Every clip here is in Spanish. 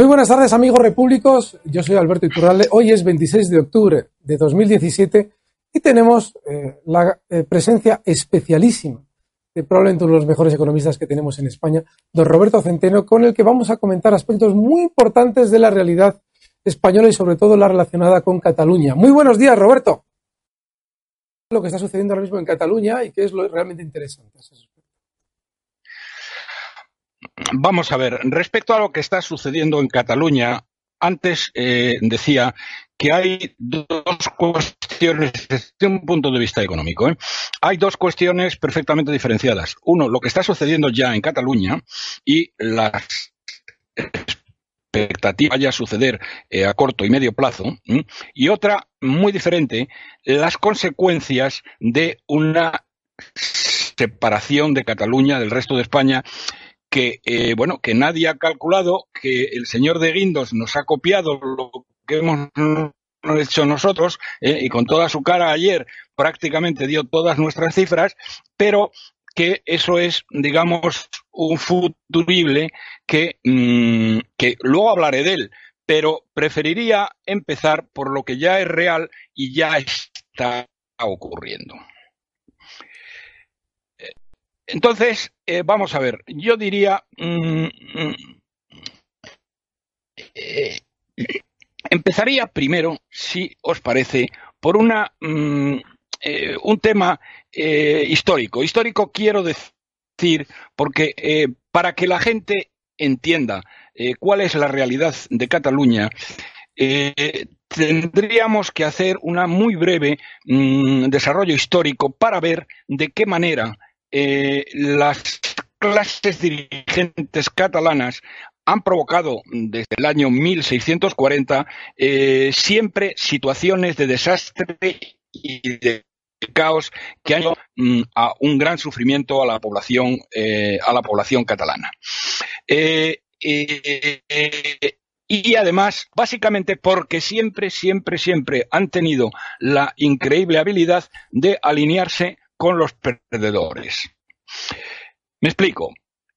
Muy buenas tardes, amigos repúblicos. Yo soy Alberto Iturralde. Hoy es 26 de octubre de 2017 y tenemos eh, la eh, presencia especialísima de probablemente uno de los mejores economistas que tenemos en España, don Roberto Centeno, con el que vamos a comentar aspectos muy importantes de la realidad española y sobre todo la relacionada con Cataluña. Muy buenos días, Roberto. Lo que está sucediendo ahora mismo en Cataluña y qué es lo realmente interesante. Vamos a ver, respecto a lo que está sucediendo en Cataluña, antes eh, decía que hay dos cuestiones desde un punto de vista económico. ¿eh? Hay dos cuestiones perfectamente diferenciadas. Uno, lo que está sucediendo ya en Cataluña y las expectativas vaya a suceder eh, a corto y medio plazo. Y otra, muy diferente, las consecuencias de una separación de Cataluña del resto de España que eh, bueno que nadie ha calculado que el señor de Guindos nos ha copiado lo que hemos hecho nosotros eh, y con toda su cara ayer prácticamente dio todas nuestras cifras, pero que eso es, digamos, un futurible que, mm, que luego hablaré de él, pero preferiría empezar por lo que ya es real y ya está ocurriendo. Entonces, eh, vamos a ver, yo diría, mm, mm, eh, empezaría primero, si os parece, por una, mm, eh, un tema histórico. Histórico quiero decir, porque para que la gente entienda cuál es la realidad de Cataluña, tendríamos que hacer un muy breve desarrollo histórico para ver de qué manera eh, las clases dirigentes catalanas han provocado desde el año 1640 eh, siempre situaciones de desastre y de caos que han llevado mm, a un gran sufrimiento a la población eh, a la población catalana. Y además básicamente porque siempre siempre siempre han tenido la increíble habilidad de alinearse con los perdedores. Me explico.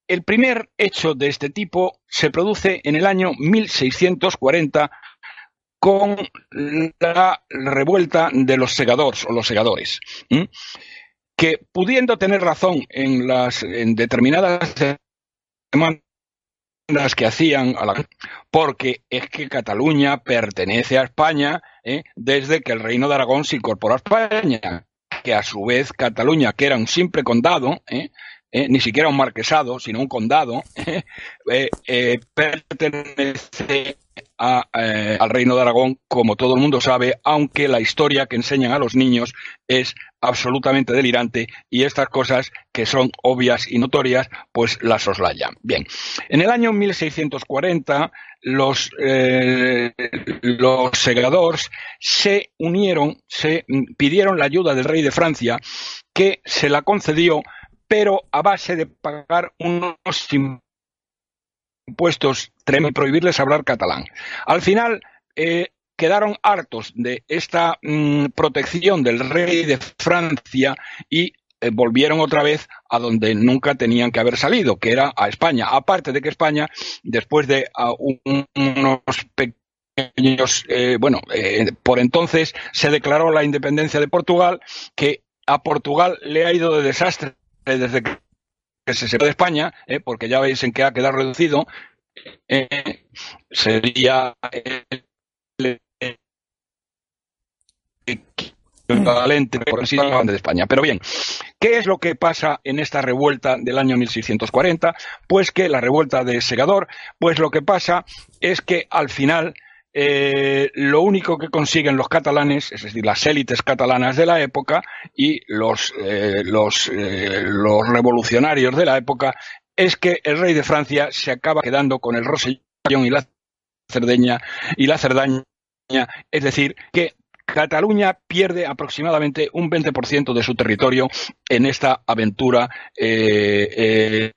El primer hecho de este tipo se produce en el año 1640 con la revuelta de los segadores o los segadores, que pudiendo tener razón en las en determinadas demandas que hacían a la porque es que Cataluña pertenece a España ¿eh? desde que el Reino de Aragón se incorporó a España que a su vez Cataluña, que era un simple condado, ¿eh? ¿Eh? ni siquiera un marquesado, sino un condado, ¿eh? pertenece al Reino de Aragón, como todo el mundo sabe, aunque la historia que enseñan a los niños es absolutamente delirante y estas cosas que son obvias y notorias, pues las soslayan. Bien, en el año 1640 los, eh, los segadores se unieron, se pidieron la ayuda del rey de Francia, que se la concedió, pero a base de pagar unos impuestos y prohibirles hablar catalán. Al final, eh, quedaron hartos de esta mm, protección del rey de Francia y eh, volvieron otra vez a donde nunca tenían que haber salido, que era a España. Aparte de que España, después de unos pequeños, eh, bueno, eh, por entonces se declaró la independencia de Portugal, que a Portugal le ha ido de desastre desde que se separó de España, porque ya veis en qué ha quedado reducido, sería el equivalente por sí de España. Pero bien, ¿qué es lo que pasa en esta revuelta del año 1640? Pues que la revuelta de Segador, pues lo que pasa es que al final eh, lo único que consiguen los catalanes, es decir, las élites catalanas de la época y los, eh, los, eh, los revolucionarios de la época, es que el rey de Francia se acaba quedando con el Rosellón y la Cerdeña y la Cerdaña, es decir, que Cataluña pierde aproximadamente un 20% de su territorio en esta aventura eh, eh,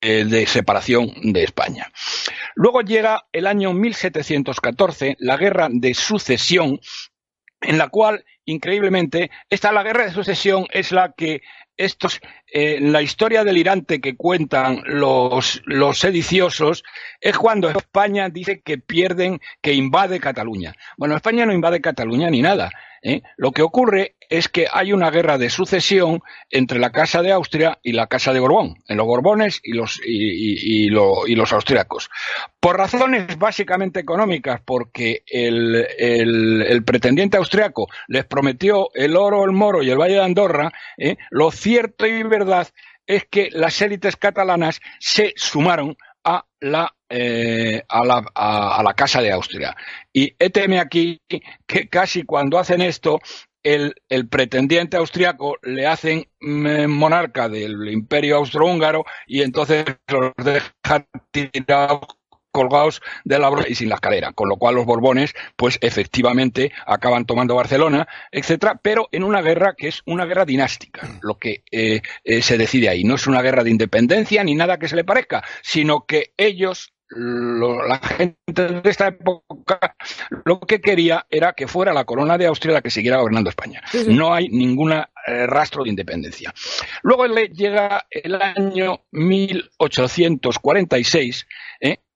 de separación de España. Luego llega el año 1714, la guerra de sucesión, en la cual, increíblemente, esta la guerra de sucesión es la que estos, eh, la historia delirante que cuentan los, los sediciosos es cuando España dice que pierden, que invade Cataluña. Bueno, España no invade Cataluña ni nada. ¿Eh? Lo que ocurre es que hay una guerra de sucesión entre la Casa de Austria y la Casa de Borbón, en los Borbones y los, y, los austriacos. Por razones básicamente económicas, porque el, el, pretendiente austriaco les prometió el oro, el moro y el Valle de Andorra, ¿eh? lo cierto y verdad es que las élites catalanas se sumaron a la, eh, a, la, a, la Casa de Austria. Y éteme aquí que casi cuando hacen esto, el, el, pretendiente austriaco le hacen mm, monarca del imperio austrohúngaro y entonces los dejan tirados colgados de la y sin la escalera, con lo cual los Borbones, pues efectivamente acaban tomando Barcelona, etcétera, pero en una guerra que es una guerra dinástica, lo que eh, eh, se decide ahí. No es una guerra de independencia ni nada que se le parezca, sino que ellos la gente de esta época lo que quería era que fuera la corona de Austria la que siguiera gobernando España. No hay ningún eh, rastro de independencia. Luego le llega el año 1846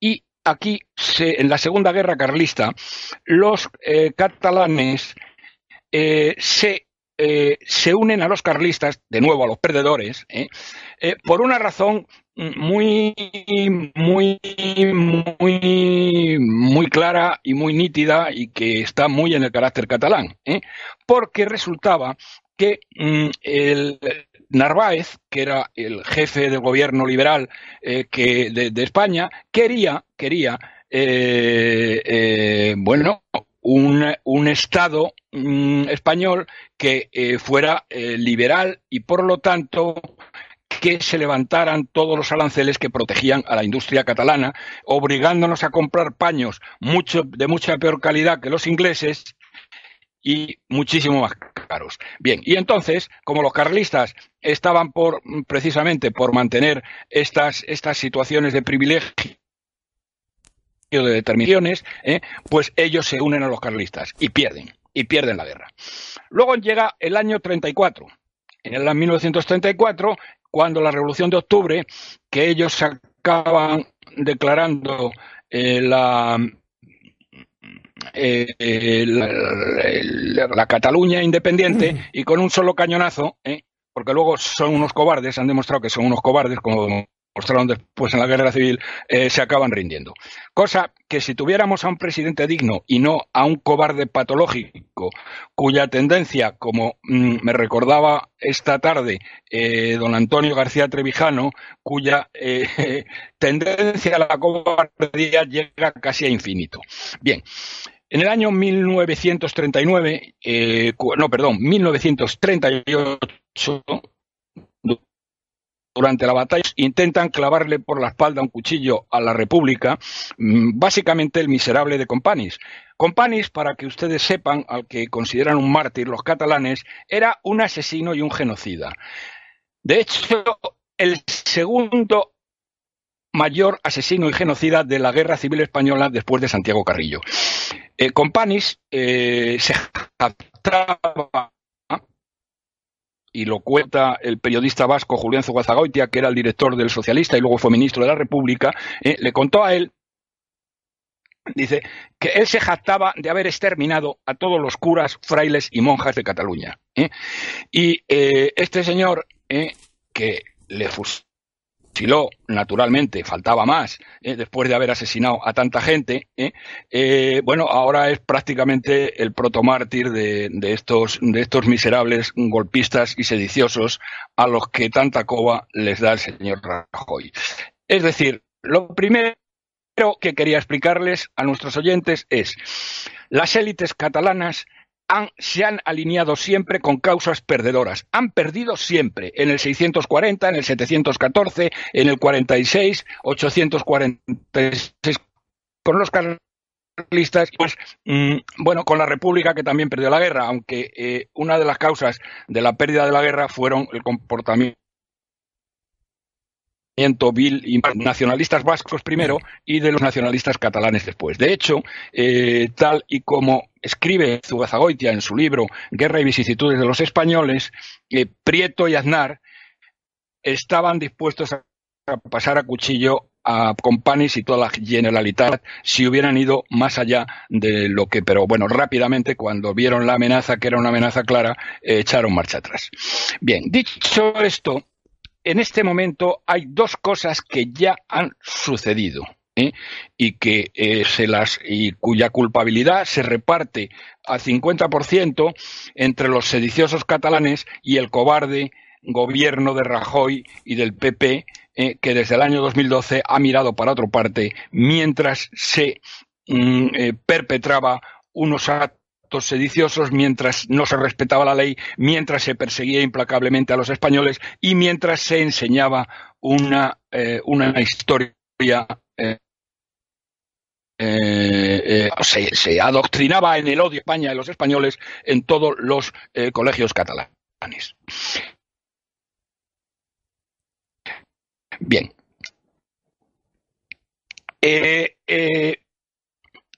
y aquí, en la Segunda Guerra Carlista, los eh, catalanes eh, eh, se, unen a los carlistas, de nuevo a los perdedores, por una razón muy, muy, muy, muy clara y muy nítida y que está muy en el carácter catalán, porque resultaba que mm, el, Narváez, que era el jefe del gobierno liberal eh, que de, España, quería, quería, eh, eh, bueno, un, Estado mm, español que fuera liberal y, por lo tanto, que se levantaran todos los aranceles que protegían a la industria catalana, obligándonos a comprar paños mucho, de mucha peor calidad que los ingleses y muchísimo más caros. Bien, y entonces, como los carlistas estaban por precisamente por mantener estas, estas situaciones de privilegio de determinaciones, ¿eh? pues ellos se unen a los carlistas y pierden, y pierden la guerra. Luego llega el año 34. En el año 1934, cuando la Revolución de Octubre, que ellos acaban declarando eh, la, eh, la, Cataluña independiente y con un solo cañonazo, ¿eh? porque luego son unos cobardes, han demostrado que son unos cobardes, como mostraron después en la guerra civil, eh, se acaban rindiendo. Cosa que si tuviéramos a un presidente digno y no a un cobarde patológico, cuya tendencia, como mm, me recordaba esta tarde eh, don Antonio García Trevijano, cuya eh, tendencia a la cobardía llega casi a infinito. Bien. En el año 1939, no, perdón, 1938, durante la batalla intentan clavarle por la espalda un cuchillo a la República, mm, básicamente el miserable de Companys. Companys, para que ustedes sepan, al que consideran un mártir los catalanes, era un asesino y un genocida. De hecho, el segundo mayor asesino y genocida de la Guerra Civil Española después de Santiago Carrillo. Eh, Companis eh, se jactaba y lo cuenta el periodista vasco Julián Zugazagoitia, que era el director del Socialista y luego fue ministro de la República, eh, le contó a él, dice, que él se jactaba de haber exterminado a todos los curas, frailes y monjas de Cataluña. ¿eh? Y eh, este señor, que le fusiló, naturalmente, faltaba más, ¿eh? después de haber asesinado a tanta gente, ¿eh? Eh, bueno, ahora es prácticamente el protomártir de, de, estos, de estos miserables golpistas y sediciosos a los que tanta coba les da el señor Rajoy. Es decir, lo primero que quería explicarles a nuestros oyentes es las élites catalanas se han alineado siempre con causas perdedoras. Han perdido siempre, en el 640, en el 714, en el 46, 846 con los carlistas, pues mm, bueno, con la República que también perdió la guerra, aunque eh, una de las causas de la pérdida de la guerra fueron el comportamiento vil nacionalistas vascos primero y de los nacionalistas catalanes después. De hecho, eh, tal y como escribe Zugazagoitia en su libro Guerra y vicisitudes de los españoles, eh, Prieto y Aznar estaban dispuestos a pasar a cuchillo a Companis y toda la Generalitat si hubieran ido más allá de lo que, pero bueno, rápidamente cuando vieron la amenaza, que era una amenaza clara, eh, echaron marcha atrás. Bien, dicho esto, en este momento hay dos cosas que ya han sucedido. ¿Eh? y que eh, se las y cuya culpabilidad se reparte al 50% entre los sediciosos catalanes y el cobarde gobierno de Rajoy y del PP eh, que desde el año 2012 ha mirado para otra parte mientras se mm, perpetraba unos actos sediciosos mientras no se respetaba la ley, mientras se perseguía implacablemente a los españoles y mientras se enseñaba una, una historia. Eh, eh, se, adoctrinaba en el odio a España y los españoles en todos los colegios catalanes. Bien. Eh,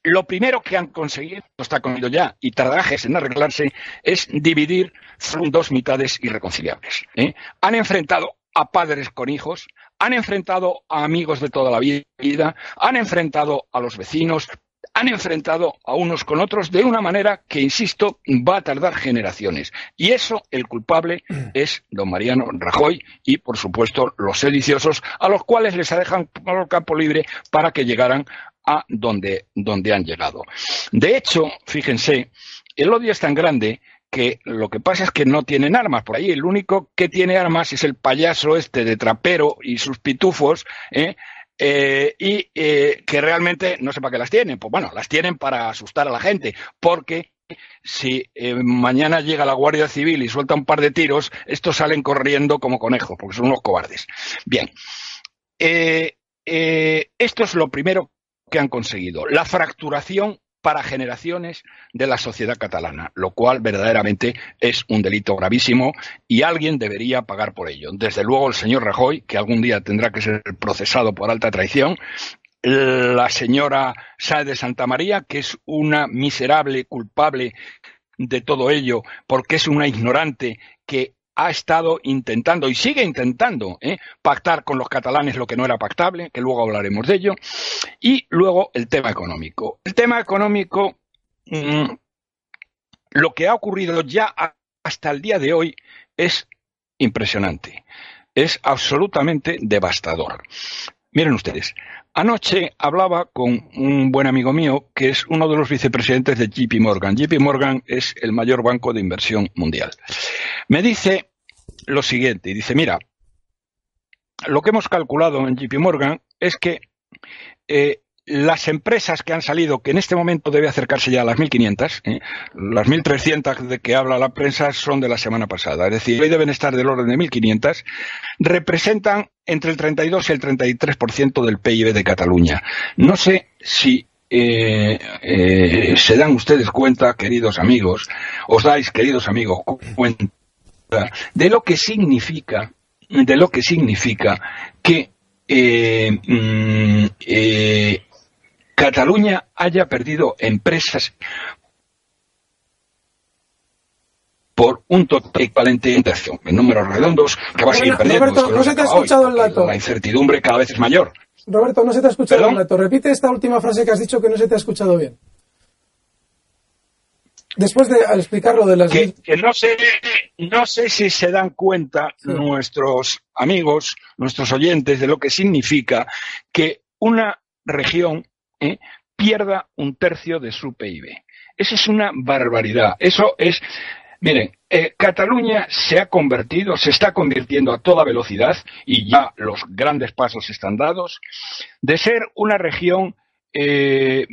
lo primero que han conseguido, está comido ya y tardajes en arreglarse, es dividir en dos mitades irreconciliables. ¿eh? Han enfrentado a padres con hijos, han enfrentado a amigos de toda la vida, han enfrentado a los vecinos, han enfrentado a unos con otros de una manera que, insisto, va a tardar generaciones. Y eso, el culpable, es don Mariano Rajoy y, por supuesto, los sediciosos, a los cuales les dejado el campo libre para que llegaran a donde, donde han llegado. De hecho, fíjense, el odio es tan grande que lo que pasa es que no tienen armas por ahí. El único que tiene armas es el payaso este de trapero y sus pitufos, ¿eh? Eh, y eh, que realmente no sé para qué las tienen. Pues bueno, las tienen para asustar a la gente, porque si mañana llega la Guardia Civil y suelta un par de tiros, estos salen corriendo como conejos, porque son unos cobardes. Bien, esto es lo primero que han conseguido. La fracturación para generaciones de la sociedad catalana, lo cual verdaderamente es un delito gravísimo y alguien debería pagar por ello. Desde luego el señor Rajoy, que algún día tendrá que ser procesado por alta traición, la señora Sáez de Santa María, que es una miserable culpable de todo ello, porque es una ignorante que ha estado intentando y sigue intentando ¿eh? pactar con los catalanes lo que no era pactable, que luego hablaremos de ello, y luego el tema económico. El tema económico, mm, lo que ha ocurrido ya hasta el día de hoy es impresionante, es absolutamente devastador. Miren ustedes, Anoche hablaba con un buen amigo mío que es uno de los vicepresidentes de JP Morgan. JP Morgan es el mayor banco de inversión mundial. Me dice lo siguiente, y dice, mira, lo que hemos calculado en JP Morgan es que eh, las empresas que han salido, que en este momento debe acercarse ya a las 1.500, ¿eh? las 1.300 de que habla la prensa son de la semana pasada, es decir, hoy deben estar del orden de 1.500, representan entre el 32 y el 33% del PIB de Cataluña. No sé si eh, eh, se dan ustedes cuenta, queridos amigos, os dais, queridos amigos, cuenta de lo que significa, de lo que significa que mm, Cataluña haya perdido empresas por un total equivalente en números redondos que va a seguir perdiendo. Roberto, no se te ha escuchado el dato. La incertidumbre cada vez es mayor. Roberto, no se te ha escuchado el dato. Repite esta última frase que has dicho que no se te ha escuchado bien. Después de explicar lo de las... Que, no, sé, no sé si se dan cuenta nuestros amigos, nuestros oyentes, de lo que significa que una región ¿eh? pierda un tercio de su PIB. Eso es una barbaridad. Eso es Miren, eh, Cataluña se ha convertido, se está convirtiendo a toda velocidad, y ya los grandes pasos están dados, de ser una región, eh,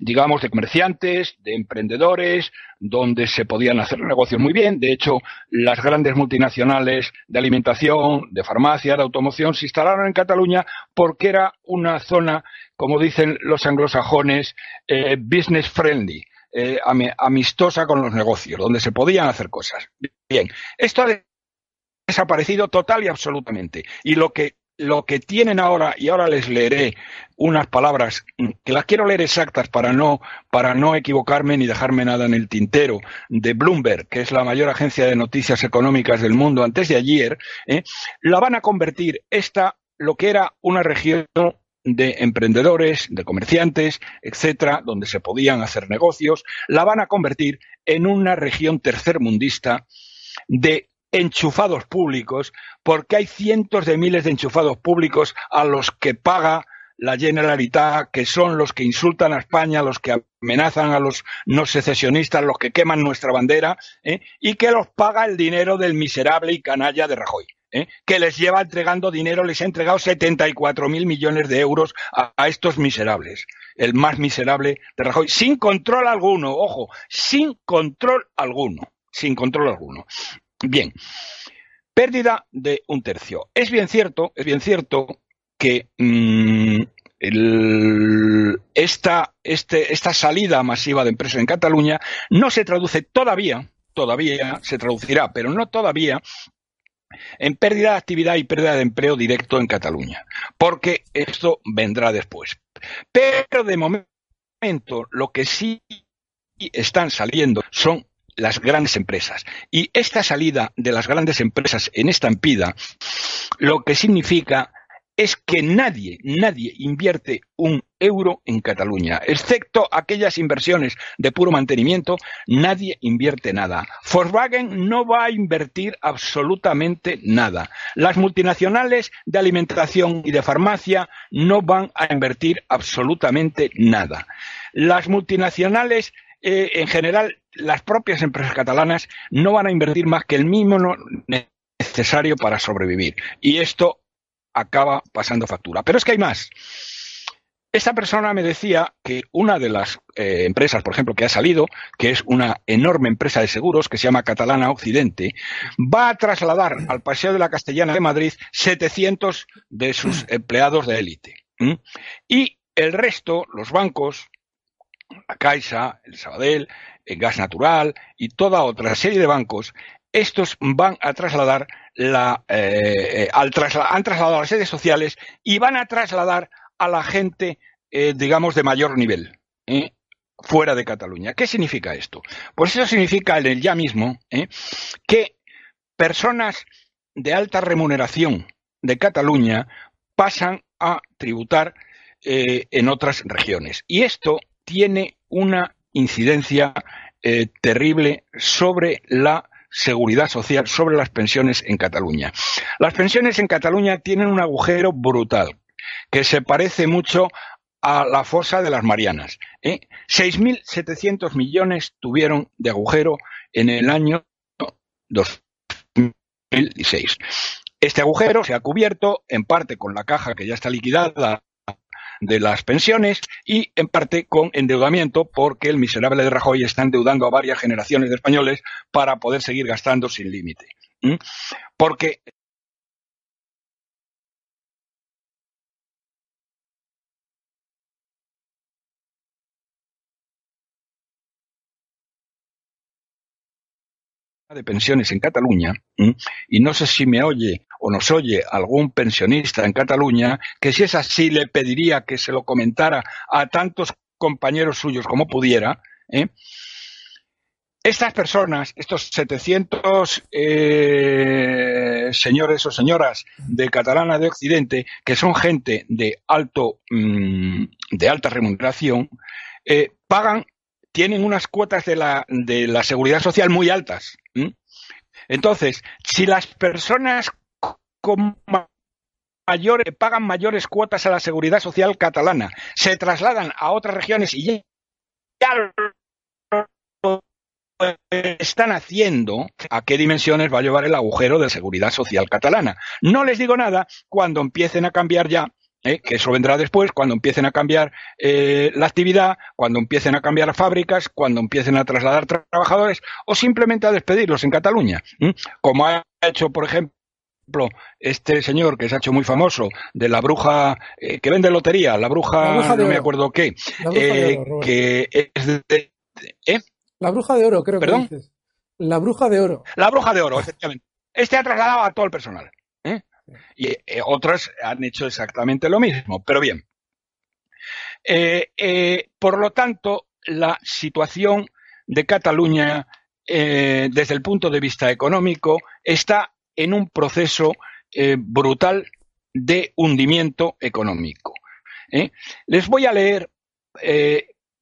digamos, de comerciantes, de emprendedores, donde se podían hacer negocios muy bien. De hecho, las grandes multinacionales de alimentación, de farmacia, de automoción, se instalaron en Cataluña porque era una zona, como dicen los anglosajones, eh, business friendly eh, amistosa con los negocios, donde se podían hacer cosas. Bien, esto ha desaparecido total y absolutamente. Y lo que lo que tienen ahora, y ahora les leeré unas palabras que las quiero leer exactas para no, para no equivocarme ni dejarme nada en el tintero, de Bloomberg, que es la mayor agencia de noticias económicas del mundo antes de ayer, ¿eh? la van a convertir esta, lo que era una región de emprendedores, de comerciantes, etcétera, donde se podían hacer negocios, la van a convertir en una región tercermundista de enchufados públicos, porque hay cientos de miles de enchufados públicos a los que paga la Generalitat, que son los que insultan a España, los que amenazan a los no secesionistas, los que queman nuestra bandera, ¿eh? y que los paga el dinero del miserable y canalla de Rajoy. ¿eh? que les lleva entregando dinero, les ha entregado 74 mil millones de euros a, estos miserables. El más miserable de Rajoy, sin control alguno, ojo, sin control alguno, sin control alguno. Bien, pérdida de un tercio. Es bien cierto, es bien cierto que mm, esta, este, esta salida masiva de empresas en Cataluña no se traduce todavía, todavía se traducirá, pero no todavía en pérdida de actividad y pérdida de empleo directo en Cataluña, porque esto vendrá después. Pero de momento lo que sí están saliendo son las grandes empresas. Y esta salida de las grandes empresas en estampida, lo que significa es que nadie, nadie invierte un euro en Cataluña, excepto aquellas inversiones de puro mantenimiento, nadie invierte nada. Volkswagen no va a invertir absolutamente nada. Las multinacionales de alimentación y de farmacia no van a invertir absolutamente nada. Las multinacionales, eh, en general, las propias empresas catalanas no van a invertir más que el mínimo necesario para sobrevivir. Y esto acaba pasando factura. Pero es que hay más. Esta persona me decía que una de las eh, empresas, por ejemplo, que ha salido, que es una enorme empresa de seguros que se llama Catalana Occidente, va a trasladar al Paseo de la Castellana de Madrid 700 de sus empleados de élite. Y el resto, los bancos, la Caixa, el Sabadell, el Gas Natural y toda otra serie de bancos, estos van a trasladar la, eh, eh, han trasladado las sedes sociales y van a trasladar a la gente, eh, digamos, de mayor nivel, fuera de Cataluña. ¿Qué significa esto? Pues eso significa en el ya mismo que personas de alta remuneración de Cataluña pasan a tributar en otras regiones. Y esto tiene una incidencia terrible sobre la seguridad social sobre las pensiones en Cataluña. Las pensiones en Cataluña tienen un agujero brutal que se parece mucho a la fosa de las Marianas. ¿eh? 6.700 millones tuvieron de agujero en el año 2016. Este agujero se ha cubierto en parte con la caja que ya está liquidada de las pensiones y en parte con endeudamiento porque el miserable de Rajoy está endeudando a varias generaciones de españoles para poder seguir gastando sin límite. Porque de pensiones en Cataluña, y no sé si me oye o nos oye algún pensionista en Cataluña, que si es así le pediría que se lo comentara a tantos compañeros suyos como pudiera, ¿eh? Estas personas, estos 700 eh, señores o señoras de Catalana de Occidente, que son gente de alto, mm, de alta remuneración, eh, pagan, tienen unas cuotas de la, de la seguridad social muy altas. Entonces, si las personas mayores, pagan mayores cuotas a la seguridad social catalana se trasladan a otras regiones y ya están haciendo, a qué dimensiones va a llevar el agujero de seguridad social catalana. No les digo nada cuando empiecen a cambiar ya ¿eh? que eso vendrá después, cuando empiecen a cambiar eh, la actividad, cuando empiecen a cambiar fábricas, cuando empiecen a trasladar trabajadores o simplemente a despedirlos en Cataluña, como ha hecho, por ejemplo, este señor que se ha hecho muy famoso de la bruja eh, que vende lotería, la bruja, no me acuerdo qué, que es de, la bruja de oro, creo que dices. La bruja de oro. La bruja de oro, efectivamente. Este ha trasladado a todo el personal. ¿eh? Y eh, otras han hecho exactamente lo mismo. Pero bien. Eh, por lo tanto, la situación de Cataluña, desde el punto de vista económico, está en un proceso brutal de hundimiento económico. Les voy a leer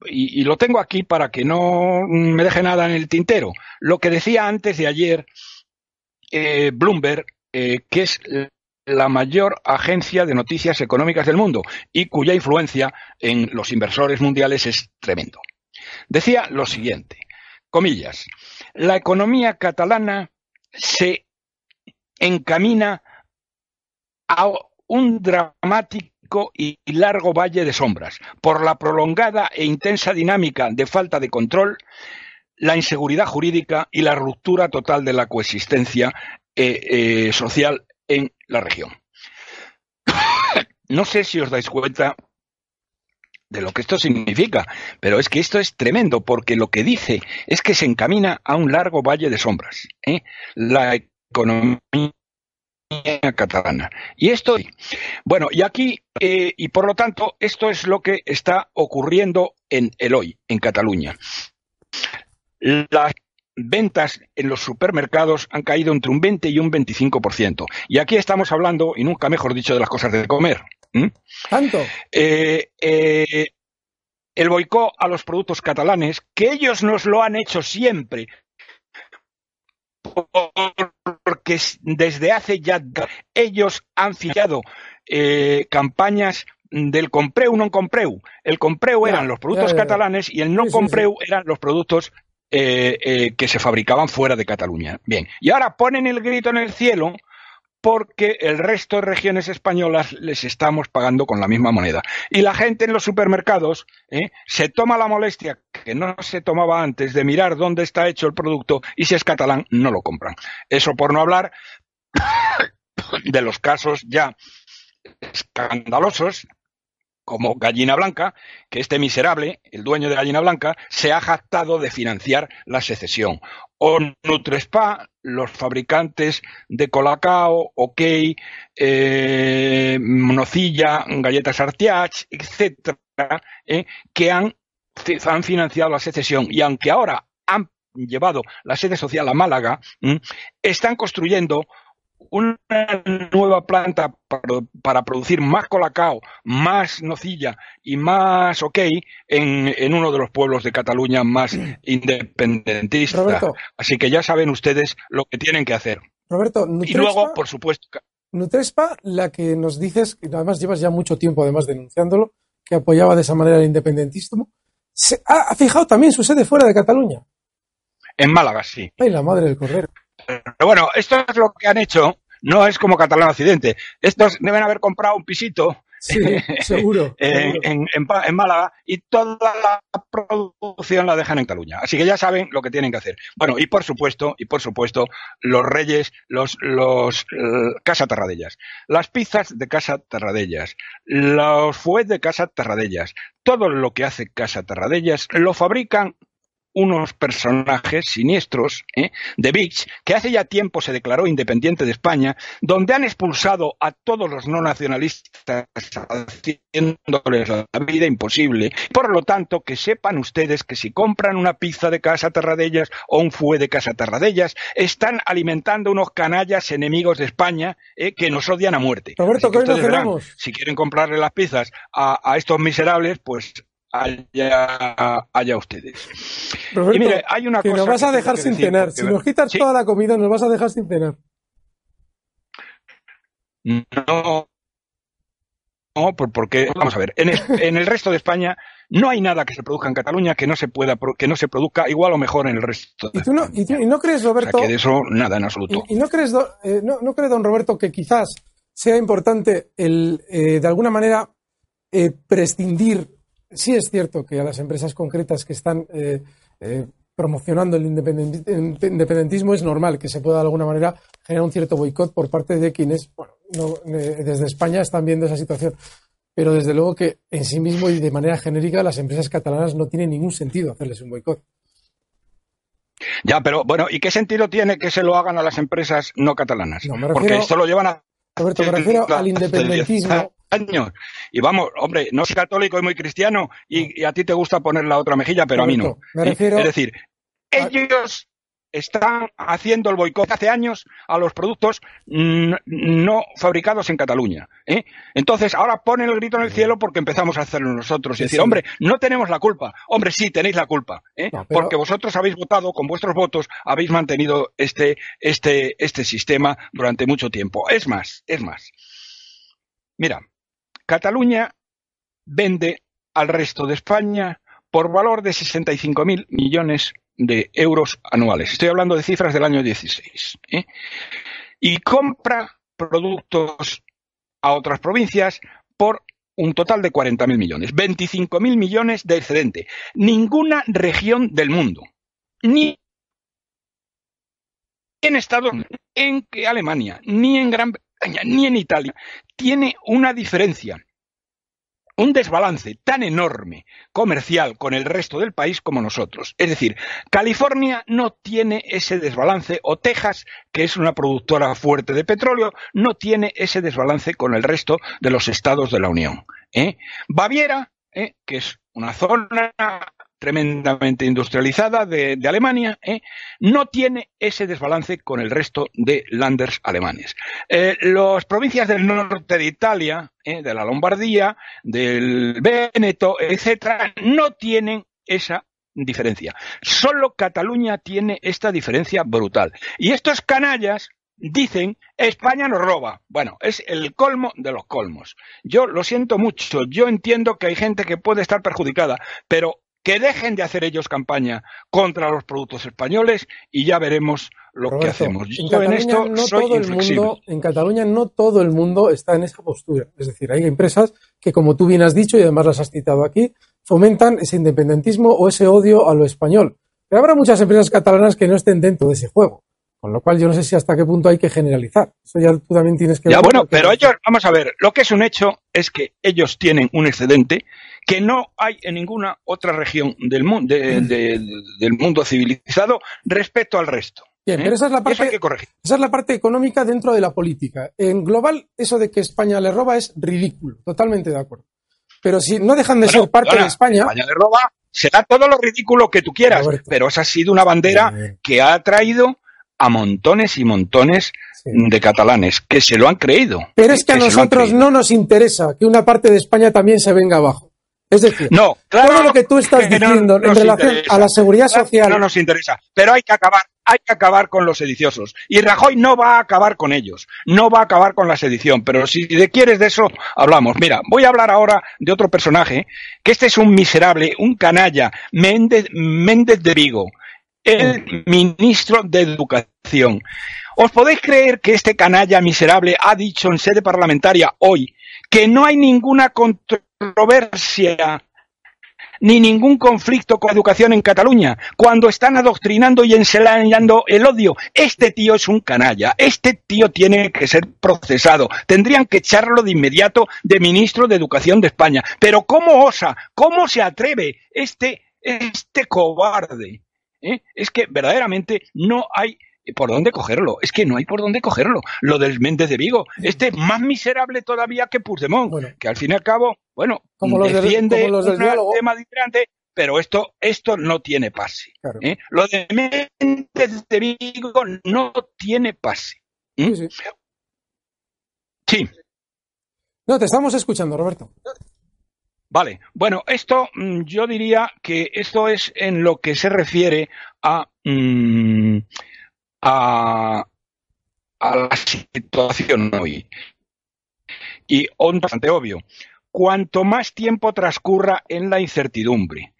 y, lo tengo aquí para que no me deje nada en el tintero. Lo que decía antes de ayer eh, Bloomberg, eh, que es la mayor agencia de noticias económicas del mundo y cuya influencia en los inversores mundiales es tremendo. Decía lo siguiente, comillas, la economía catalana se encamina a un dramático y largo valle de sombras, por la prolongada e intensa dinámica de falta de control, la inseguridad jurídica y la ruptura total de la coexistencia eh, eh, social en la región. no sé si os dais cuenta de lo que esto significa, pero es que esto es tremendo, porque lo que dice es que se encamina a un largo valle de sombras. ¿eh? La economía catalana. Y esto, bueno, y aquí, eh, y por lo tanto, esto es lo que está ocurriendo en el hoy, en Cataluña. Las ventas en los supermercados han caído entre un 20 y un 25%. Y aquí estamos hablando, y nunca mejor dicho, de las cosas de comer. ¿Tanto? Eh, eh, el boicot a los productos catalanes, que ellos nos lo han hecho siempre, porque desde hace ya ellos han fijado eh, campañas del compreu no compreu. El compreu eran los productos catalanes y el no compreu eran los productos eh, eh, que se fabricaban fuera de Cataluña. Bien, y ahora ponen el grito en el cielo porque el resto de regiones españolas les estamos pagando con la misma moneda. Y la gente en los supermercados ¿eh? se toma la molestia que no se tomaba antes de mirar dónde está hecho el producto y si es catalán no lo compran. Eso por no hablar de los casos ya escandalosos como Gallina Blanca, que este miserable, el dueño de Gallina Blanca, se ha jactado de financiar la secesión. O Nutrespa, los fabricantes de Colacao, OK, eh, Nocilla, Galletas Artiach, etcétera, eh, que han, han financiado la secesión. Y aunque ahora han llevado la sede social a Málaga, están construyendo una nueva planta para, producir más colacao, más nocilla y más ok en, uno de los pueblos de Cataluña más independentistas. Así que ya saben ustedes lo que tienen que hacer. Roberto, y luego, por supuesto. Nutrespa, la que nos dices, que además llevas ya mucho tiempo además denunciándolo, que apoyaba de esa manera el independentismo, se ha, fijado también su sede fuera de Cataluña. En Málaga, sí. Ay, la madre del cordero. Pero bueno, esto es lo que han hecho. No es como Catalán Occidente. Estos deben haber comprado un pisito seguro, en, Málaga y toda la producción la dejan en Cataluña. Así que ya saben lo que tienen que hacer. Bueno, y por supuesto, y por supuesto, los reyes, los, los eh, Casa Terradellas, las pizzas de Casa Terradellas, los fuets de Casa Terradellas, todo lo que hace Casa Terradellas lo fabrican unos personajes siniestros ¿eh? de VIX, que hace ya tiempo se declaró independiente de España, donde han expulsado a todos los no nacionalistas, haciéndoles la vida imposible. Por lo tanto, que sepan ustedes que si compran una pizza de Casa Terradellas o un fue de Casa Terradellas, están alimentando unos canallas enemigos de España ¿eh? que nos odian a muerte. Roberto, ¿qué nos verán, si quieren comprarle las pizzas a, a estos miserables, pues allá, allá ustedes. y mire, hay una que cosa nos vas a dejar sin cenar. Si nos quitas toda la comida, nos vas a dejar sin cenar. No, no, porque, vamos a ver, en el, resto de España no hay nada que se produzca en Cataluña que no se pueda, que no se produzca igual o mejor en el resto. ¿Y, tú no, y, no crees, Roberto? que de eso nada en absoluto. ¿Y, no crees, eh, no, no cree, don Roberto, que quizás sea importante el, eh, de alguna manera, eh, prescindir sí es cierto que a las empresas concretas que están eh, eh, promocionando el independentismo es normal que se pueda de alguna manera generar un cierto boicot por parte de quienes, bueno, eh, desde España están viendo esa situación. Pero desde luego que en sí mismo y de manera genérica las empresas catalanas no tienen ningún sentido hacerles un boicot. Ya, pero bueno, ¿y qué sentido tiene que se lo hagan a las empresas no catalanas? Porque esto lo llevan a... Roberto, me refiero al independentismo años. Y vamos, hombre, no soy católico y muy cristiano y, a ti te gusta poner la otra mejilla, pero a mí no. Me refiero es decir, ellos están haciendo el boicot hace años a los productos no fabricados en Cataluña. ¿eh? Entonces, ahora ponen el grito en el cielo porque empezamos a hacerlo nosotros y decir, hombre, no tenemos la culpa. Hombre, sí, tenéis la culpa. ¿eh? Porque vosotros habéis votado, con vuestros votos, habéis mantenido este, este, este sistema durante mucho tiempo. Es más, es más. Mira, Cataluña vende al resto de España por valor de 65.000 millones de euros anuales. Estoy hablando de cifras del año 16. ¿eh? Y compra productos a otras provincias por un total de 40.000 millones. 25.000 millones de excedente. Ninguna región del mundo, ni en Estados Unidos, en Alemania, ni en Gran ni en Italia, tiene una diferencia, un desbalance tan enorme comercial con el resto del país como nosotros. Es decir, California no tiene ese desbalance, o Texas, que es una productora fuerte de petróleo, no tiene ese desbalance con el resto de los estados de la Unión. ¿eh? Baviera, ¿eh? que es una zona tremendamente industrializada de, Alemania, ¿eh? no tiene ese desbalance con el resto de landers alemanes. Eh, las provincias del norte de Italia, ¿eh? de la Lombardía, del Véneto, etcétera, no tienen esa diferencia. Solo Cataluña tiene esta diferencia brutal. Y estos canallas dicen España nos roba. Bueno, es el colmo de los colmos. Yo lo siento mucho, yo entiendo que hay gente que puede estar perjudicada, pero que dejen de hacer ellos campaña contra los productos españoles y ya veremos lo que hacemos. en Cataluña, no todo el mundo, en Cataluña no todo el mundo está en esa postura. Es decir, hay empresas que, como tú bien has dicho y además las has citado aquí, fomentan ese independentismo o ese odio a lo español. Pero habrá muchas empresas catalanas que no estén dentro de ese juego. Con lo cual yo no sé si hasta qué punto hay que generalizar. Eso ya tú también tienes que... Ya, bueno, pero ellos, vamos a ver, lo que es un hecho es que ellos tienen un excedente que no hay en ninguna otra región del, mundo, del mundo civilizado respecto al resto. Bien, pero ¿eh? esa es, la parte, esa es la parte económica dentro de la política. En global, eso de que España le roba es ridículo, totalmente de acuerdo. Pero si no dejan de ser parte de España. España le roba, será todo lo ridículo que tú quieras, pero esa ha sido una bandera que ha traído a montones y montones de catalanes que se lo han creído. Pero es que, a nosotros no nos interesa que una parte de España también se venga abajo. Es decir, no, todo lo que tú estás diciendo en relación a la seguridad social. No nos interesa, pero hay que acabar, hay que acabar con los sediciosos. Y Rajoy no va a acabar con ellos, no va a acabar con la sedición. Pero si de quieres de eso, hablamos. Mira, voy a hablar ahora de otro personaje, que este es un miserable, un canalla, Méndez, Méndez de Vigo, el ministro de Educación. ¿Os podéis creer que este canalla miserable ha dicho en sede parlamentaria hoy que no hay ninguna controversia ni ningún conflicto con la educación en Cataluña, cuando están adoctrinando y enseñando el odio. Este tío es un canalla, este tío tiene que ser procesado. Tendrían que echarlo de inmediato de ministro de Educación de España. Pero ¿cómo osa? ¿Cómo se atreve este, este cobarde? ¿Eh? es que verdaderamente no hay por dónde cogerlo. Es que no hay por dónde cogerlo. Lo del Méndez de Vigo, este es más miserable todavía que Puigdemont, que al fin y al cabo, bueno, como los defiende los del tema diferente, pero esto, esto no tiene pase. ¿eh? Lo de Méndez de Vigo no tiene pase. ¿eh? Sí, sí. No, te estamos escuchando, Roberto. Vale, bueno, esto mm, yo diría que esto es en lo que se refiere a, mm, a, la situación hoy. Y bastante obvio, cuanto más tiempo transcurra en la incertidumbre,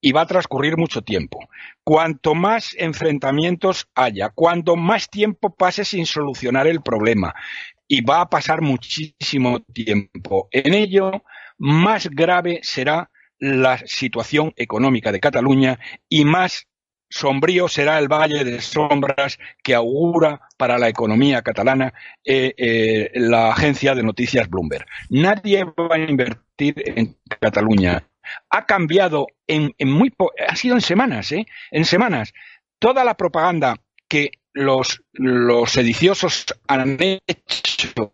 y va a transcurrir mucho tiempo, cuanto más enfrentamientos haya, cuanto más tiempo pase sin solucionar el problema, y va a pasar muchísimo tiempo en ello, más grave será la situación económica de Cataluña y más sombrío será el valle de sombras que augura para la economía catalana eh, eh, la agencia de noticias Bloomberg. Nadie va a invertir en Cataluña. Ha cambiado en, muy ha sido en semanas, ¿eh? En semanas. Toda la propaganda que los, los sediciosos han hecho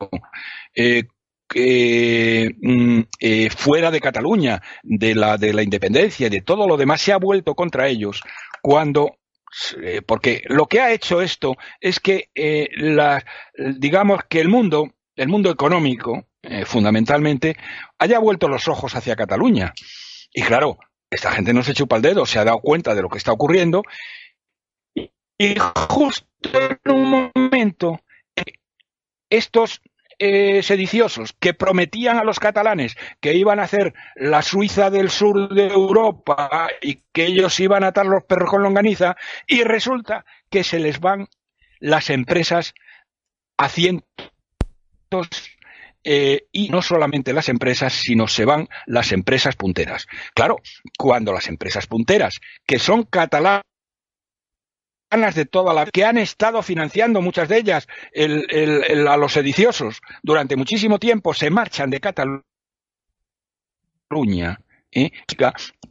eh, mm, eh, fuera de Cataluña, de la, de la independencia y de todo lo demás, se ha vuelto contra ellos cuando eh, porque lo que ha hecho esto es que eh, la, digamos que el mundo, el mundo económico, eh, fundamentalmente, haya vuelto los ojos hacia Cataluña. Y claro, esta gente no se chupa el dedo, se ha dado cuenta de lo que está ocurriendo. Y justo en un momento, estos eh, sediciosos que prometían a los catalanes que iban a hacer la Suiza del sur de Europa y que ellos iban a atar los perros con longaniza y resulta que se les van las empresas a cientos eh, y no solamente las empresas, sino se van las empresas punteras. Claro, cuando las empresas punteras, que son catalanas, de toda la que han estado financiando muchas de ellas a los sediciosos durante muchísimo tiempo se marchan de Cataluña ¿eh?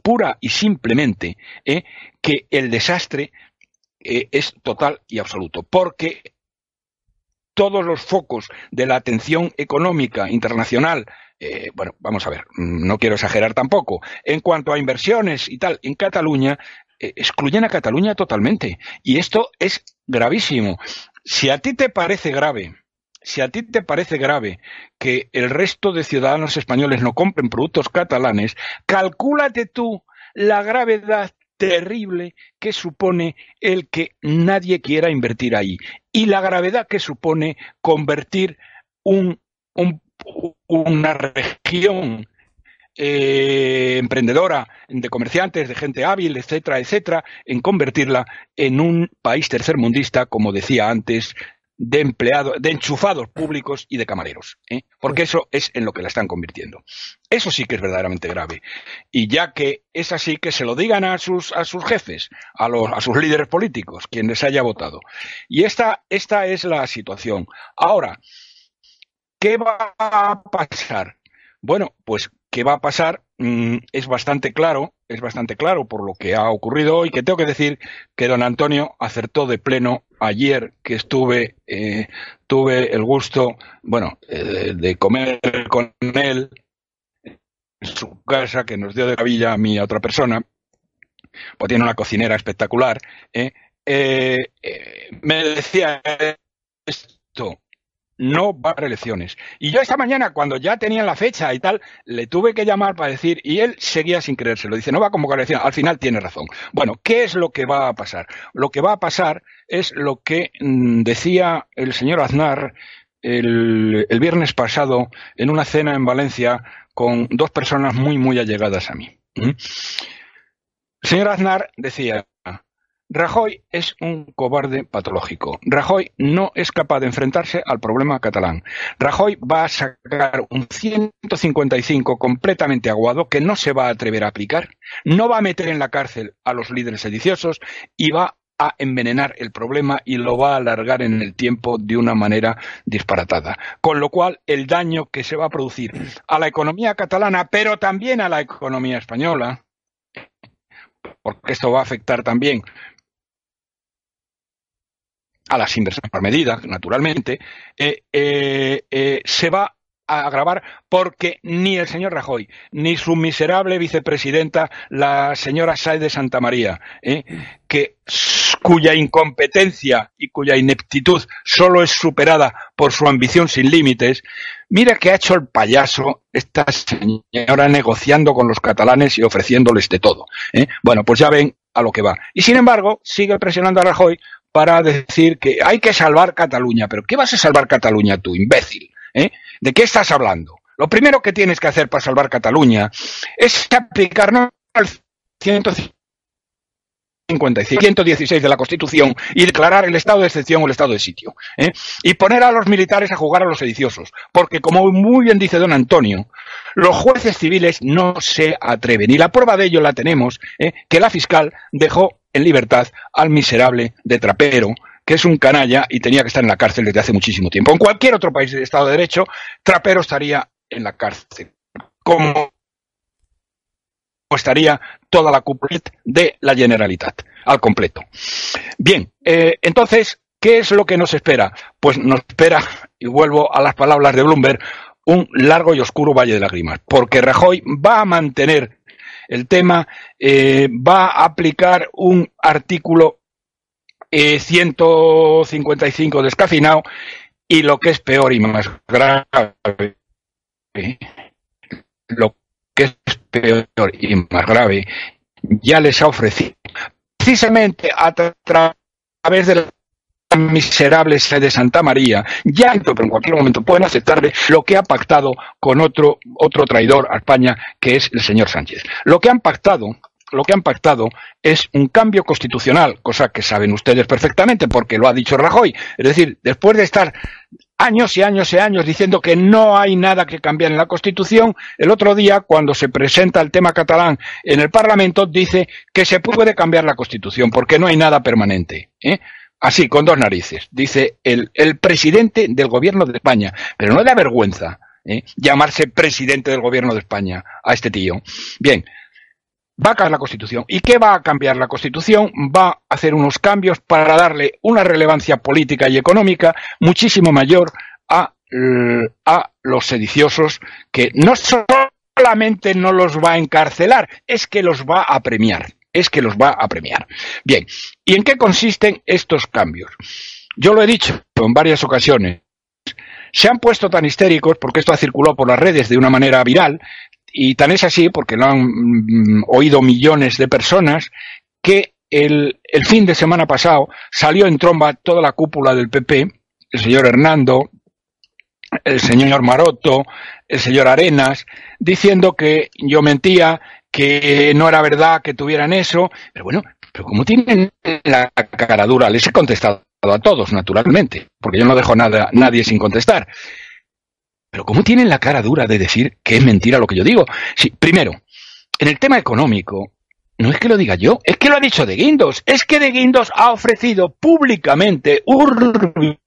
pura y simplemente ¿eh? que el desastre eh, es total y absoluto porque todos los focos de la atención económica internacional bueno, vamos a ver, no quiero exagerar tampoco, en cuanto a inversiones y tal, en Cataluña eh, excluyen a Cataluña totalmente. Y esto es gravísimo. Si a ti te parece grave, si a ti te parece grave que el resto de ciudadanos españoles no compren productos catalanes, calcúlate tú la gravedad terrible que supone el que nadie quiera invertir ahí y la gravedad que supone convertir un, una región eh, emprendedora, de comerciantes, de gente hábil, etcétera, etcétera, en convertirla en un país tercermundista, como decía antes, de empleados, de enchufados públicos y de camareros, ¿eh? porque eso es en lo que la están convirtiendo. Eso sí que es verdaderamente grave. Y ya que es así, que se lo digan a sus, a sus jefes, a, los, a sus líderes políticos, quienes haya votado. Y esta, esta es la situación. Ahora, ¿qué va a pasar? Bueno, pues qué va a pasar mm, es bastante claro, es bastante claro por lo que ha ocurrido hoy, que tengo que decir que don Antonio acertó de pleno ayer que estuve, eh, tuve el gusto, bueno, eh, de comer con él en su casa, que nos dio de cabilla a mí a otra persona, pues tiene una cocinera espectacular, eh, me decía esto, no va a elecciones. Y yo esta mañana, cuando ya tenían la fecha y tal, le tuve que llamar para decir, y él seguía sin creérselo. Dice, no va a convocar elecciones. Al final tiene razón. Bueno, ¿qué es lo que va a pasar? Lo que va a pasar es lo que mm, decía el señor Aznar el, viernes pasado en una cena en Valencia con dos personas muy, muy allegadas a mí. ¿Mm? El señor Aznar decía, Rajoy es un cobarde patológico. Rajoy no es capaz de enfrentarse al problema catalán. Rajoy va a sacar un 155 completamente aguado que no se va a atrever a aplicar, no va a meter en la cárcel a los líderes sediciosos y va a envenenar el problema y lo va a alargar en el tiempo de una manera disparatada. Con lo cual, el daño que se va a producir a la economía catalana, pero también a la economía española, porque esto va a afectar también a las inversiones por medida, naturalmente, eh, eh, eh, se va a agravar porque ni el señor Rajoy, ni su miserable vicepresidenta, la señora Sáez de Santa María, que, cuya incompetencia y cuya ineptitud solo es superada por su ambición sin límites, mira que ha hecho el payaso esta señora negociando con los catalanes y ofreciéndoles de todo. Bueno, pues ya ven a lo que va. Y sin embargo, sigue presionando a Rajoy para decir que hay que salvar Cataluña. ¿Pero qué vas a salvar Cataluña tú, imbécil? ¿Eh? ¿De qué estás hablando? Lo primero que tienes que hacer para salvar Cataluña es aplicarnos al 116 de la Constitución y declarar el estado de excepción o el estado de sitio. ¿eh? Y poner a los militares a jugar a los sediciosos. Porque, como muy bien dice don Antonio, los jueces civiles no se atreven. Y la prueba de ello la tenemos, ¿eh? que la fiscal dejó en libertad al miserable de Trapero, que es un canalla y tenía que estar en la cárcel desde hace muchísimo tiempo. En cualquier otro país de Estado de Derecho, Trapero estaría en la cárcel. Como estaría toda la cúpula de la Generalitat al completo. Bien, eh, entonces, ¿qué es lo que nos espera? Pues nos espera, y vuelvo a las palabras de Bloomberg, un largo y oscuro valle de lágrimas, porque Rajoy va a mantener el tema, eh, va a aplicar un artículo 155 eh, descafinado y lo que es peor y más grave, lo que es peor y más grave, ya les ha ofrecido precisamente a través de la miserable de Santa María, ya pero en cualquier momento pueden aceptarle lo que ha pactado con otro, otro traidor a España, que es el señor Sánchez. Lo que han pactado lo que han pactado es un cambio constitucional, cosa que saben ustedes perfectamente porque lo ha dicho Rajoy. Es decir, después de estar años y años y años diciendo que no hay nada que cambiar en la Constitución, el otro día, cuando se presenta el tema catalán en el Parlamento, dice que se puede cambiar la Constitución porque no hay nada permanente. ¿eh? Así, con dos narices. Dice el, presidente del gobierno de España. Pero no da vergüenza ¿eh? llamarse presidente del gobierno de España a este tío. Bien, va a cambiar la Constitución. ¿Y qué va a cambiar la Constitución? Va a hacer unos cambios para darle una relevancia política y económica muchísimo mayor a, a los sediciosos que no solamente no los va a encarcelar, es que los va a premiar es que los va a premiar. Bien, ¿y en qué consisten estos cambios? Yo lo he dicho en varias ocasiones. Se han puesto tan histéricos porque esto ha circulado por las redes de una manera viral y tan es así porque lo han mm, oído millones de personas que el, el fin de semana pasado salió en tromba toda la cúpula del PP, el señor Hernando, el señor Maroto, el señor Arenas, diciendo que yo mentía, que no era verdad que tuvieran eso, pero bueno, pero como tienen la cara dura, les he contestado a todos, naturalmente, porque yo no dejo nada, nadie sin contestar. Pero ¿cómo tienen la cara dura de decir que es mentira lo que yo digo? Sí, primero, en el tema económico, no es que lo diga yo, es que lo ha dicho De Guindos. Es que De Guindos ha ofrecido públicamente urbi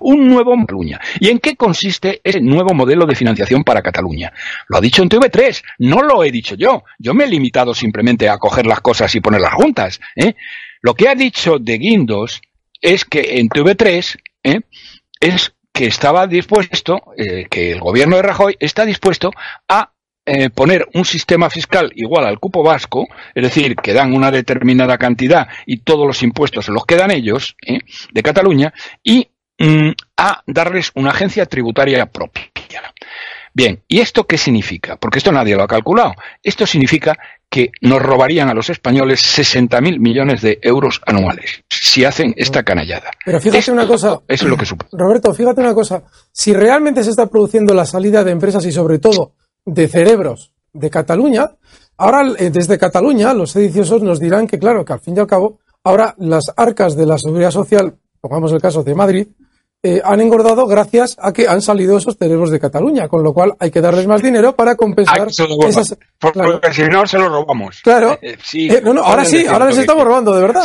un nuevo Cataluña. ¿Y en qué consiste ese nuevo modelo de financiación para Cataluña? Lo ha dicho en TV3, no lo he dicho yo. Yo me he limitado simplemente a coger las cosas y ponerlas juntas. ¿eh? Lo que ha dicho de Guindos es que en TV3 ¿eh? es que estaba dispuesto, eh, que el gobierno de Rajoy está dispuesto a eh, poner un sistema fiscal igual al cupo vasco, es decir, que dan una determinada cantidad y todos los impuestos los quedan ellos, de Cataluña, y mm, a darles una agencia tributaria propia. Bien, ¿y esto qué significa? Porque esto nadie lo ha calculado. Esto significa que nos robarían a los españoles 60.000 millones de euros anuales si hacen esta canallada. Pero fíjate una cosa. Eso es lo que supone. Roberto, fíjate una cosa. Si realmente se está produciendo la salida de empresas y sobre todo de cerebros de Cataluña, ahora eh, desde Cataluña los sediciosos nos dirán que, claro, que al fin y al cabo, ahora las arcas de la seguridad social, pongamos el caso de Madrid, eh, han engordado gracias a que han salido esos cerebros de Cataluña, con lo cual hay que darles más dinero para compensar esas... Porque si no, se los robamos. Claro. Eh, sí, eh, no, no, ahora sí, ahora les estamos robando, de verdad.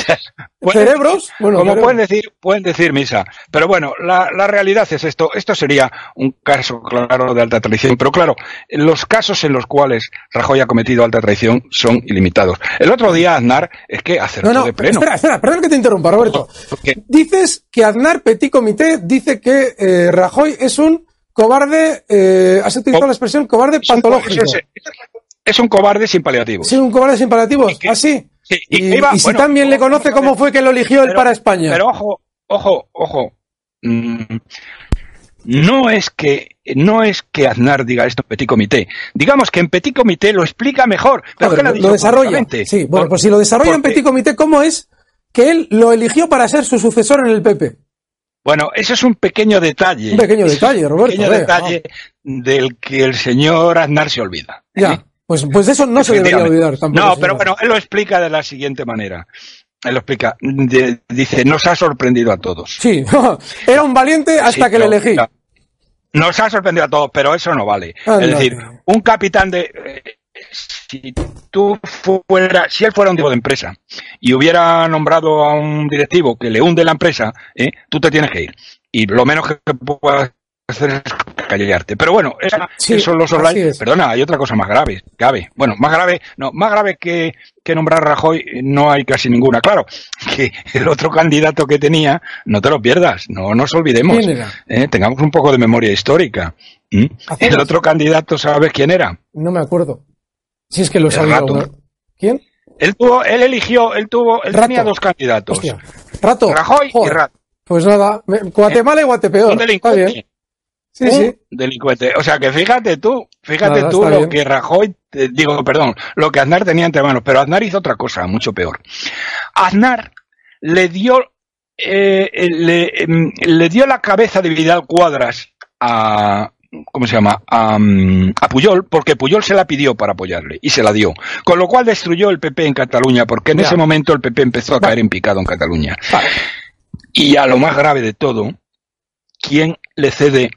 cerebros, bueno, como pueden decir, pueden decir misa. Pero bueno, la, la, realidad es esto. Esto sería un caso claro de alta traición. Pero claro, los casos en los cuales Rajoy ha cometido alta traición son ilimitados. El otro día Aznar es que acertó no, no, de pleno. Espera, espera, perdón que te interrumpa, Roberto. Dices que Aznar Petit Comité dice que eh, Rajoy es un cobarde, eh, has utilizado la expresión cobarde patológico. Es, un cobarde sin paliativos. Sí, un cobarde sin paliativos. ¿Así? ¿Ah, y, si también le conoce cómo fue que lo eligió él para España. Pero ojo, ojo, ojo. Mm, no es que no es que Aznar diga esto en Petit Comité. Digamos que en Petit Comité lo explica mejor. Pero que lo, desarrolla. Sí, bueno, pues si lo desarrolla en Petit Comité, ¿cómo es que él lo eligió para ser su sucesor en el PP? Bueno, eso es un pequeño detalle. Un pequeño detalle, Roberto. Un pequeño detalle del que el señor Aznar se olvida. Ya, pues, pues eso no se debería olvidar tampoco. No, pero bueno, él lo explica de la siguiente manera. Él lo explica. dice, nos ha sorprendido a todos. Sí, era un valiente hasta que le elegí. Nos ha sorprendido a todos, pero eso no vale. es decir, un capitán de si tú fuera, si él fuera un tipo de empresa y hubiera nombrado a un directivo que le hunde la empresa, ¿eh? tú te tienes que ir. Y lo menos que puedas hacer es callarte. Pero bueno, eso los online. Perdona, hay otra cosa más grave, grave. Bueno, más grave, no, más grave que, que nombrar a Rajoy no hay casi ninguna. Claro, que el otro candidato que tenía, no te lo pierdas, no nos olvidemos. ¿eh? tengamos un poco de memoria histórica. El otro candidato, ¿sabes quién era? No me acuerdo. Si es que lo sabía. ¿Quién? Él tuvo, él eligió, él tuvo, él tenía dos candidatos. Rato. Rajoy y Rato. Pues nada, Guatemala y Guatepeor. Un delincuente. Sí, sí. delincuente. O sea que fíjate tú, fíjate tú lo que Rajoy, digo, perdón, lo que Aznar tenía entre manos, pero Aznar hizo otra cosa, mucho peor. Aznar le dio, eh, le, em, le dio la cabeza de Vidal Cuadras a, ¿cómo se llama? A, Puyol, porque Puyol se la pidió para apoyarle y se la dio. Con lo cual destruyó el PP en Cataluña, porque en ese momento el PP empezó a caer en picado en Cataluña. Y a lo más grave de todo, ¿quién le cede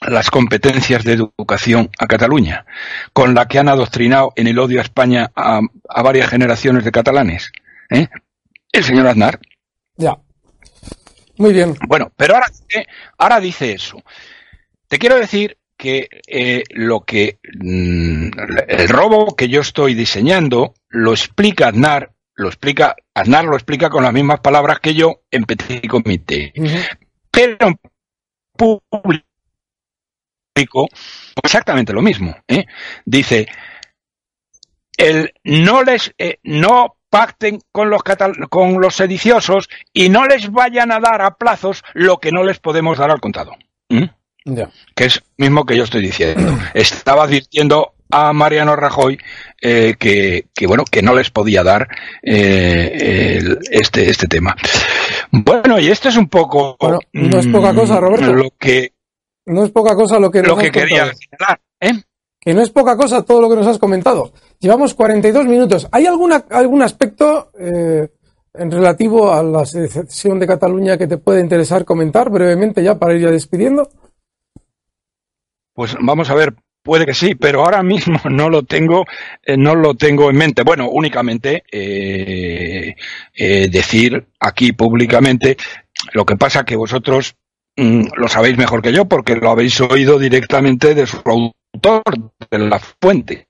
las competencias de educación a Cataluña, con la que han adoctrinado en el odio a España a, varias generaciones de catalanes? ¿eh? El señor Aznar. Ya. Muy bien. Bueno, pero ahora, ahora dice eso. Te quiero decir que eh, lo que mm, el robo que yo estoy diseñando lo explica Aznar, lo explica Aznar lo explica con las mismas palabras que yo en Petit Comité, pero en público exactamente lo mismo. ¿eh? Dice el no les eh, no pacten con los con los sediciosos y no les vayan a dar a plazos lo que no les podemos dar al contado. Que es mismo que yo estoy diciendo. Estaba advirtiendo a Mariano Rajoy eh, que, bueno que no les podía dar eh, este este tema. Bueno, y esto es un poco no es poca cosa, Roberto. Lo que no es poca cosa lo que lo que quería señalar, ¿eh? Que no es poca cosa todo lo que nos has comentado. Llevamos 42 minutos. ¿Hay alguna algún aspecto eh, en relativo a la secesión de Cataluña que te puede interesar comentar brevemente ya para ir ya despidiendo? Pues vamos a ver, puede que sí, pero ahora mismo no lo tengo, eh, no lo tengo en mente. Bueno, únicamente eh, eh, decir aquí públicamente lo que pasa que vosotros mm, lo sabéis mejor que yo porque lo habéis oído directamente de su autor, de la fuente,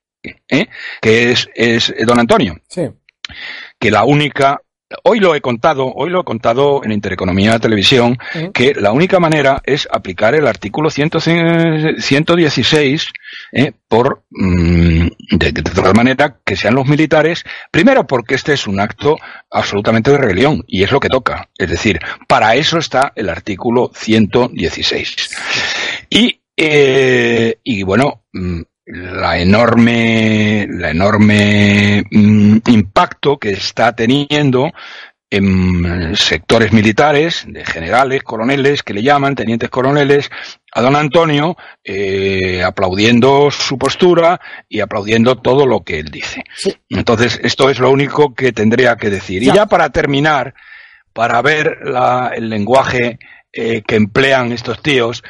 que es, es don Antonio. Sí. Que la única Hoy lo he contado, hoy lo he contado en Intereconomía Televisión, que la única manera es aplicar el artículo 116 eh, por mm, de, tal manera que sean los militares, primero porque este es un acto absolutamente de rebelión y es lo que toca. Es decir, para eso está el artículo 116. Y, eh, y bueno, mm, la enorme, la enorme mm, impacto que está teniendo en sectores militares, de generales, coroneles, que le llaman, tenientes coroneles, a don Antonio, eh, aplaudiendo su postura y aplaudiendo todo lo que él dice. Entonces, esto es lo único que tendría que decir. Y ya para terminar, para ver la, el lenguaje eh, que emplean estos tíos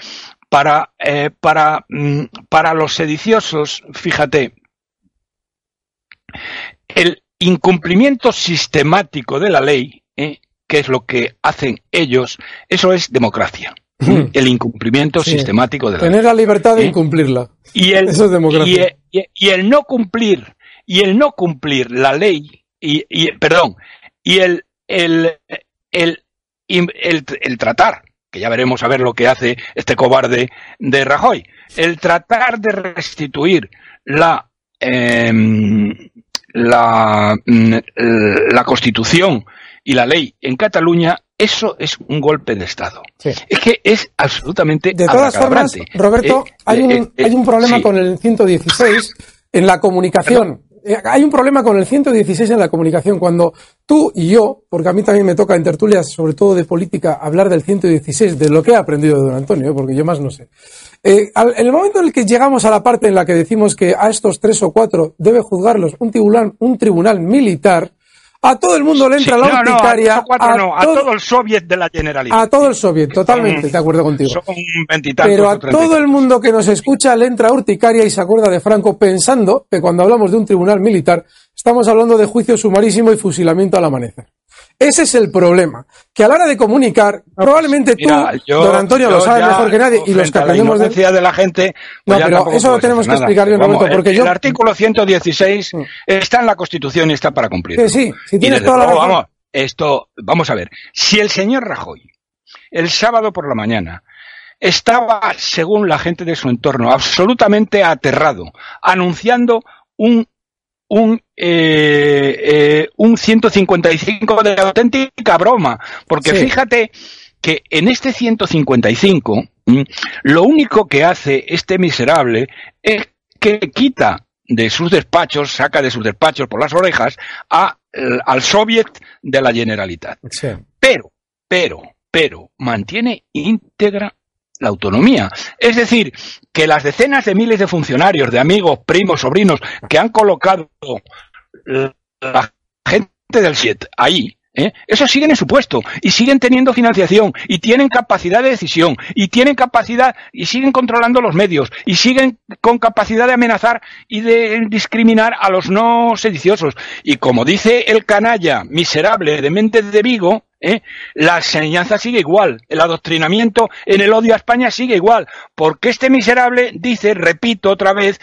para, eh, para, mm, para los sediciosos, fíjate, el incumplimiento sistemático de la ley, ¿eh? que es lo que hacen ellos, eso es democracia. Hmm. El incumplimiento sistemático de la Tener ley. la libertad de ¿Eh? incumplirla. Y el, Eso es democracia. y, y- y el no cumplir, y el no cumplir la ley, y, y- perdón, y el, el, el, el, el tratar, que ya veremos a ver lo que hace este cobarde de Rajoy, el tratar de restituir la, em, la, mm, la constitución y la ley en Cataluña, eso es un golpe de Estado. Sí. Es que es absolutamente De todas formas. Roberto, Eh, hay, eh, un, eh, hay un problema sí. con el 116 en la comunicación. Hay un problema con el 116 en la comunicación. Cuando tú y yo, porque a mí también me toca en tertulias, sobre todo de política, hablar del 116, de lo que he aprendido de don Antonio, eh, porque yo más no sé. Eh, al- en el momento en el que llegamos a la parte en la que decimos que a estos tres o cuatro debe juzgarlos un tribunal, un tribunal militar, a todo el mundo le entra Sí, la no, no, a urticaria. no, a todo- todo el soviet de la Generalitat. a todo el soviet, totalmente, Son- de acuerdo contigo. Son Pero a todo el mundo que nos escucha le entra urticaria y se acuerda de Franco pensando que cuando hablamos de un tribunal militar estamos hablando de juicio sumarísimo y fusilamiento al amanecer. Ese es el problema. Que a la hora de comunicar, probablemente tú, Mira, yo- don Antonio, lo sabes mejor que nadie y los que la aprendemos de... la gente. No, pues ya pero eso lo tenemos que explicar bien, Vamos, Roberto, porque el, yo- el artículo 116 está en la Constitución y está para cumplir. Sí, si Y tienes desde toda la razón. vamos, esto, vamos a ver. Si el señor Rajoy, el sábado por la mañana, estaba, según la gente de su entorno, absolutamente aterrado, anunciando un un, eh, eh, un 155 de auténtica broma. Porque Sí. fíjate que en este 155, mm, lo único que hace este miserable es que quita de sus despachos, saca de sus despachos por las orejas a, al soviet de la Generalitat. Sí. Pero, pero, pero, mantiene íntegra la autonomía. Es decir, que las decenas de miles de funcionarios, de amigos, primos, sobrinos, que han colocado la gente del SIET ahí, ¿eh? esos siguen en su puesto y siguen teniendo financiación y tienen capacidad de decisión y tienen capacidad y siguen controlando los medios y siguen con capacidad de amenazar y de discriminar a los no sediciosos. Y como dice el canalla miserable de Méndez de Vigo, ¿eh? la enseñanza sigue igual, el adoctrinamiento en el odio a España sigue igual, porque este miserable dice, repito otra vez,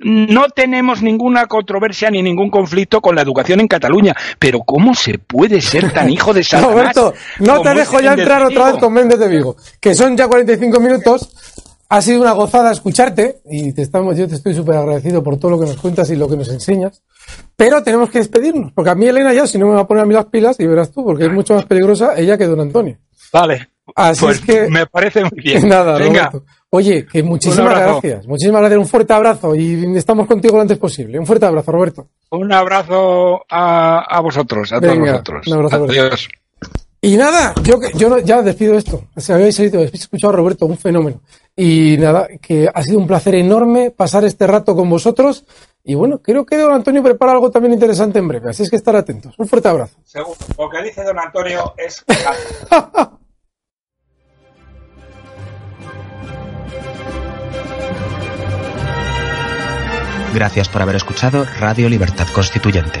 no tenemos ninguna controversia ni ningún conflicto con la educación en Cataluña, pero ¿cómo se puede ser tan hijo de Satanás? Roberto, no te dejo ya entrar otra vez con Méndez de Vigo, que son ya 45 minutos. Ha sido una gozada escucharte y te estamos, yo te estoy súper agradecido por todo lo que nos cuentas y lo que nos enseñas. Pero tenemos que despedirnos, porque a mí Elena ya, si no me va a poner a mí las pilas, y verás tú, porque es mucho más peligrosa ella que don Antonio. Vale, Así pues es que... me parece muy bien. Nada, Venga, Roberto. Oye, que muchísimas gracias. Muchísimas gracias. Un fuerte abrazo y estamos contigo lo antes posible. Un fuerte abrazo, Roberto. un abrazo a, a vosotros, a todos vosotros. un abrazo, Adiós. Y nada, yo, yo no- ya despido esto. Si habéis escuchado a Roberto, un fenómeno. Y nada, que ha sido un placer enorme pasar este rato con vosotros. Y bueno, creo que don Antonio prepara algo también interesante en breve, así es que estar atentos. Un fuerte abrazo. Según lo que dice don Antonio es Gracias por haber escuchado Radio Libertad Constituyente.